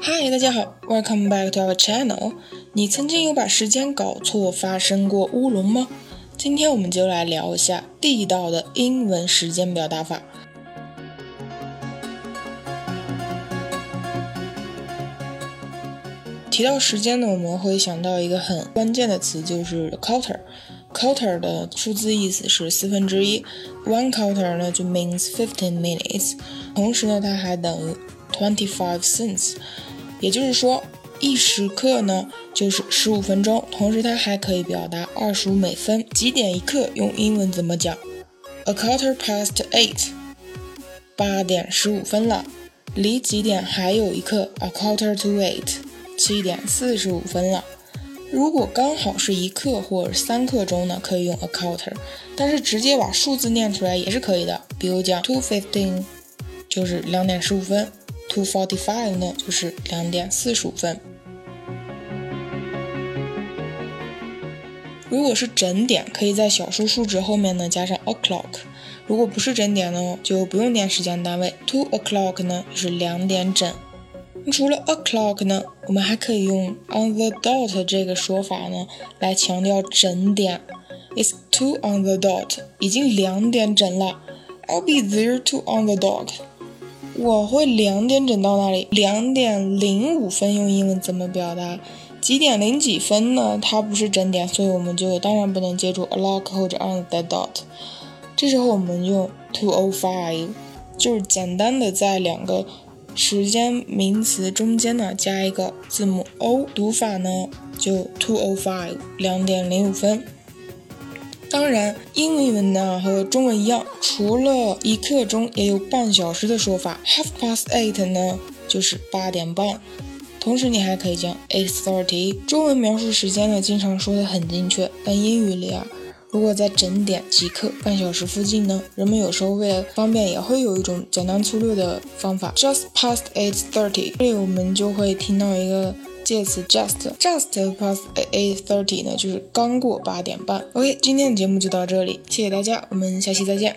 嗨，大家好，Welcome back to our channel。你曾经有把时间搞错，发生过乌龙吗？今天我们就来聊一下地道的英文时间表达法。提到时间呢，我们会想到一个很关键的词，就是 quarter。Quarter 的数字意思是四分之一，one quarter 呢就 means fifteen minutes。同时呢，它还等于 twenty five cents。也就是说，一时刻呢就是十五分钟。同时，它还可以表达二十五美分。几点一刻用英文怎么讲？A quarter past eight。八点十五分了。离几点还有一刻？A quarter to eight。七点四十五分了。如果刚好是一刻或者三刻钟呢，可以用 a quarter，但是直接把数字念出来也是可以的。比如讲 two fifteen，就是两点十五分；two forty five 呢，就是两点四十五分。如果是整点，可以在小数数值后面呢加上 o'clock；如果不是整点呢，就不用念时间单位，two o'clock 呢就是两点整。除了 o'clock 呢，我们还可以用 on the dot 这个说法呢，来强调整点。It's two on the dot，已经两点整了。I'll be there two on the dot。我会两点整到那里。两点零五分用英文怎么表达？几点零几分呢？它不是整点，所以我们就当然不能接住 a lock 或者 on the dot。这时候我们用 two o five，就是简单的在两个。时间名词中间呢加一个字母 o，读法呢就 two o five 两点零五分。当然，英文呢和中文一样，除了一刻钟，也有半小时的说法。half past eight 呢就是八点半。同时，你还可以讲 eight thirty。中文描述时间呢，经常说的很精确，但英语里啊。如果在整点即刻半小时附近呢，人们有时候为了方便，也会有一种简单粗略的方法，just past eight thirty。这里我们就会听到一个介词 just，just past eight thirty 呢，就是刚过八点半。OK，今天的节目就到这里，谢谢大家，我们下期再见。